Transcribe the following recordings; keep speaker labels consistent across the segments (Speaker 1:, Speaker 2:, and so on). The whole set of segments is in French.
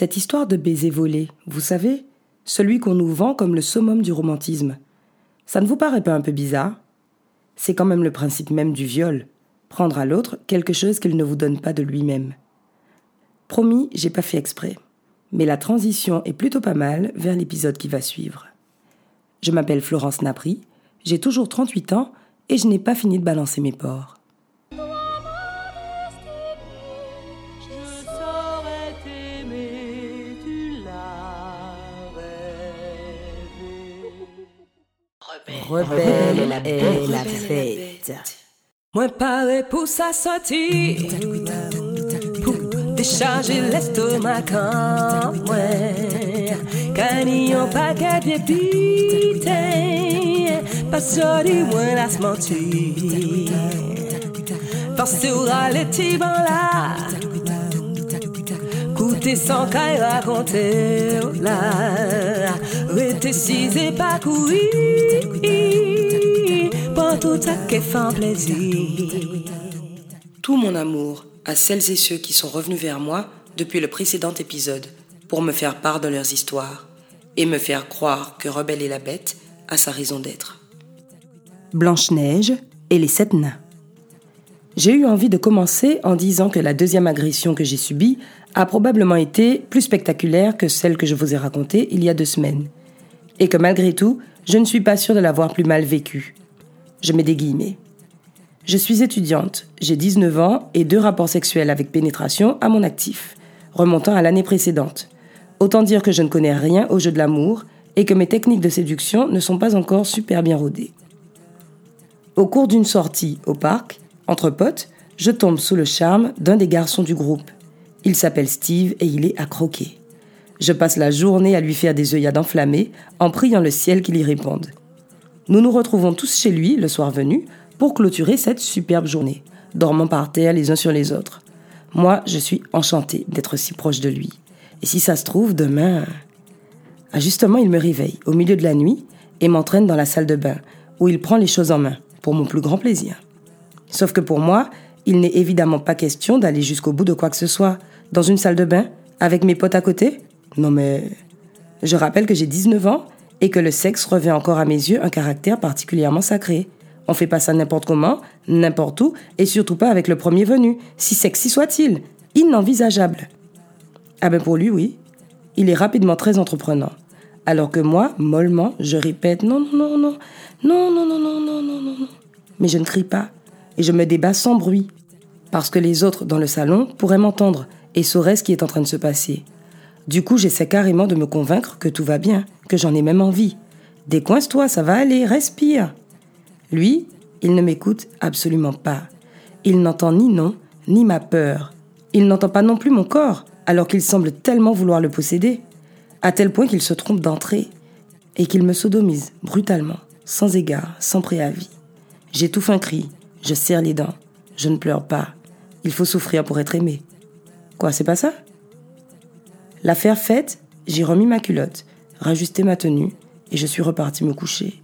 Speaker 1: Cette histoire de baiser volé, vous savez, celui qu'on nous vend comme le summum du romantisme, ça ne vous paraît pas un peu bizarre? C'est quand même le principe même du viol, prendre à l'autre quelque chose qu'il ne vous donne pas de lui-même. Promis, j'ai pas fait exprès. Mais la transition est plutôt pas mal vers l'épisode qui va suivre. Je m'appelle Florence Napri, j'ai toujours 38 ans et je n'ai pas fini de balancer mes porcs.
Speaker 2: Rebelle et la fête.
Speaker 3: Moi paré pour sa sortie. Pour décharger l'estomac quand moi un paquet de pité Pas sorti moi la smanti Parce que les tibans là Coûter sans caille raconter là Rete courir
Speaker 1: tout mon amour à celles et ceux qui sont revenus vers moi depuis le précédent épisode pour me faire part de leurs histoires et me faire croire que Rebelle et la Bête a sa raison d'être. Blanche-Neige et les sept nains. J'ai eu envie de commencer en disant que la deuxième agression que j'ai subie a probablement été plus spectaculaire que celle que je vous ai racontée il y a deux semaines. Et que malgré tout, je ne suis pas sûre de l'avoir plus mal vécue. Je mets des guillemets. Je suis étudiante, j'ai 19 ans et deux rapports sexuels avec pénétration à mon actif, remontant à l'année précédente. Autant dire que je ne connais rien au jeu de l'amour et que mes techniques de séduction ne sont pas encore super bien rodées. Au cours d'une sortie au parc, entre potes, je tombe sous le charme d'un des garçons du groupe. Il s'appelle Steve et il est à croquer. Je passe la journée à lui faire des œillades enflammées en priant le ciel qu'il y réponde. Nous nous retrouvons tous chez lui, le soir venu, pour clôturer cette superbe journée, dormant par terre les uns sur les autres. Moi, je suis enchantée d'être si proche de lui. Et si ça se trouve, demain... Ah, justement, il me réveille au milieu de la nuit et m'entraîne dans la salle de bain, où il prend les choses en main, pour mon plus grand plaisir. Sauf que pour moi, il n'est évidemment pas question d'aller jusqu'au bout de quoi que ce soit. Dans une salle de bain, avec mes potes à côté Non mais... Je rappelle que j'ai 19 ans et que le sexe revêt encore à mes yeux un caractère particulièrement sacré. On fait pas ça n'importe comment, n'importe où, et surtout pas avec le premier venu, si sexy soit-il. Inenvisageable. Ah ben pour lui, oui. Il est rapidement très entreprenant. Alors que moi, mollement, je répète non, non, non, non, non, non, non, non, non, non, non. Mais je ne crie pas, et je me débat sans bruit, parce que les autres dans le salon pourraient m'entendre et sauraient ce qui est en train de se passer. Du coup, j'essaie carrément de me convaincre que tout va bien, que j'en ai même envie. Décoince-toi, ça va aller, respire. Lui, il ne m'écoute absolument pas. Il n'entend ni non, ni ma peur. Il n'entend pas non plus mon corps, alors qu'il semble tellement vouloir le posséder, à tel point qu'il se trompe d'entrée, et qu'il me sodomise brutalement, sans égard, sans préavis. J'étouffe un cri, je serre les dents, je ne pleure pas. Il faut souffrir pour être aimé. Quoi, c'est pas ça? L'affaire faite, j'ai remis ma culotte, rajusté ma tenue, et je suis reparti me coucher.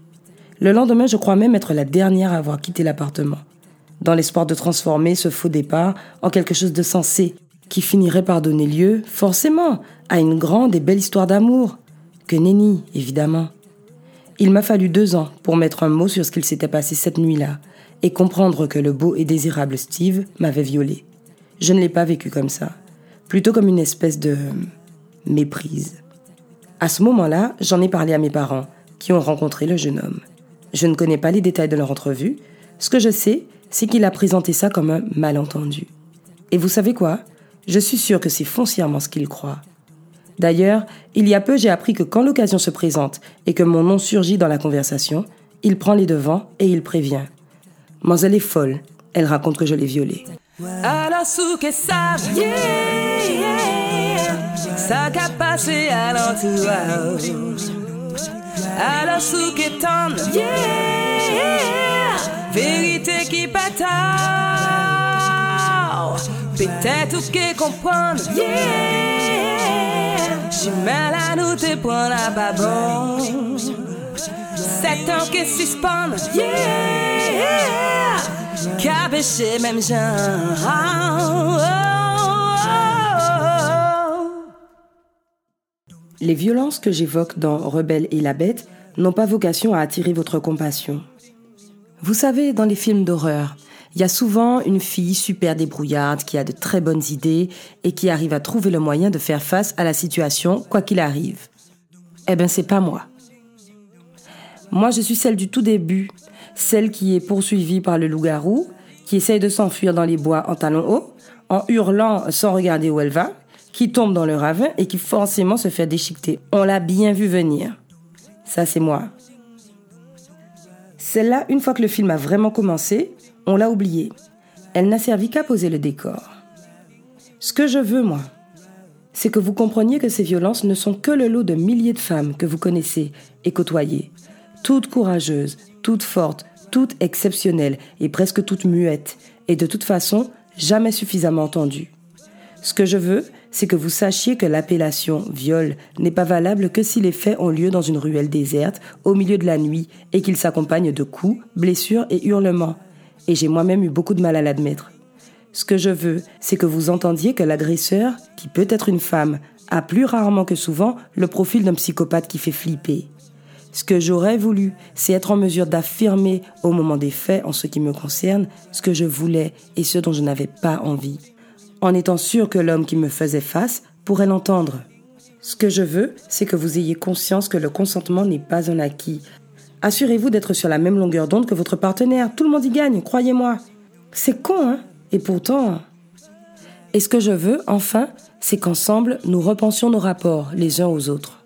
Speaker 1: Le lendemain, je crois même être la dernière à avoir quitté l'appartement, dans l'espoir de transformer ce faux départ en quelque chose de sensé, qui finirait par donner lieu, forcément, à une grande et belle histoire d'amour, que nenni, évidemment. Il m'a fallu deux ans pour mettre un mot sur ce qu'il s'était passé cette nuit-là, et comprendre que le beau et désirable Steve m'avait violée. Je ne l'ai pas vécu comme ça, plutôt comme une espèce de méprise. À ce moment-là, j'en ai parlé à mes parents, qui ont rencontré le jeune homme. Je ne connais pas les détails de leur entrevue. Ce que je sais, c'est qu'il a présenté ça comme un malentendu. Et vous savez quoi? Je suis sûre que c'est foncièrement ce qu'il croit. D'ailleurs, il y a peu, j'ai appris que quand l'occasion se présente et que mon nom surgit dans la conversation, il prend les devants et il prévient. Mais elle est folle. Elle raconte que je l'ai violée.
Speaker 3: Ça qu'a passé à l'entourage. Alors sous qu'étendre Yeah. Vérité qui bataille. Peut-être que comprendre Yeah. J'ai mal à nous te prendre à pas bon Sept ans que suspendre Yeah. Qu'a même genre
Speaker 1: Les violences que j'évoque dans Rebelle et la bête n'ont pas vocation à attirer votre compassion. Vous savez, dans les films d'horreur, il y a souvent une fille super débrouillarde qui a de très bonnes idées et qui arrive à trouver le moyen de faire face à la situation quoi qu'il arrive. Eh ben c'est pas moi. Moi je suis celle du tout début, celle qui est poursuivie par le loup-garou, qui essaye de s'enfuir dans les bois en talons hauts, en hurlant sans regarder où elle va, qui tombe dans le ravin et qui forcément se fait déchiqueter. On l'a bien vu venir. Ça c'est moi. Celle-là, une fois que le film a vraiment commencé, on l'a oubliée. Elle n'a servi qu'à poser le décor. Ce que je veux, moi, c'est que vous compreniez que ces violences ne sont que le lot de milliers de femmes que vous connaissez et côtoyez, toutes courageuses, toutes fortes, toutes exceptionnelles et presque toutes muettes, et de toute façon jamais suffisamment entendues. Ce que je veux, c'est que vous sachiez que l'appellation viol n'est pas valable que si les faits ont lieu dans une ruelle déserte, au milieu de la nuit, et qu'ils s'accompagnent de coups, blessures et hurlements. Et j'ai moi-même eu beaucoup de mal à l'admettre. Ce que je veux, c'est que vous entendiez que l'agresseur, qui peut être une femme, a plus rarement que souvent le profil d'un psychopathe qui fait flipper. Ce que j'aurais voulu, c'est être en mesure d'affirmer au moment des faits, en ce qui me concerne, ce que je voulais et ce dont je n'avais pas envie en étant sûr que l'homme qui me faisait face pourrait l'entendre. Ce que je veux, c'est que vous ayez conscience que le consentement n'est pas un acquis. Assurez-vous d'être sur la même longueur d'onde que votre partenaire. Tout le monde y gagne, croyez-moi. C'est con, hein? Et pourtant... Et ce que je veux, enfin, c'est qu'ensemble, nous repensions nos rapports les uns aux autres.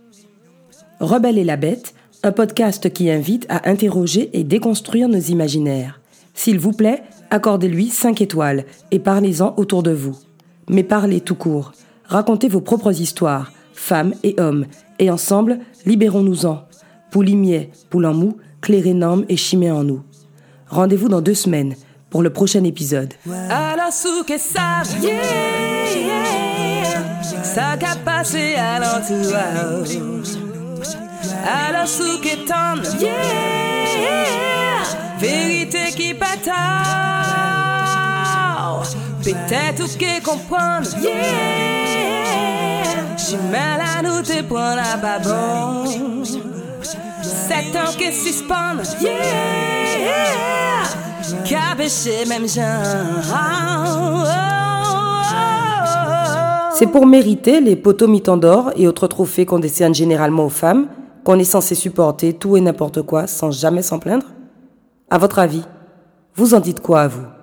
Speaker 1: Rebelle et la bête, un podcast qui invite à interroger et déconstruire nos imaginaires. S'il vous plaît, accordez-lui 5 étoiles et parlez-en autour de vous. Mais parlez tout court. Racontez vos propres histoires, femmes et hommes, et ensemble, libérons-nous-en. Poulimier, poulant mou, clair énorme et chimé en nous. Rendez-vous dans deux semaines pour le prochain épisode.
Speaker 3: Peut-être que comprendre Yeah. J'ai mal à nous te la babon que Yeah. Même
Speaker 1: C'est pour mériter les poteaux mitons d'or et autres trophées qu'on décerne généralement aux femmes qu'on est censé supporter tout et n'importe quoi sans jamais s'en plaindre. À votre avis, vous en dites quoi à vous?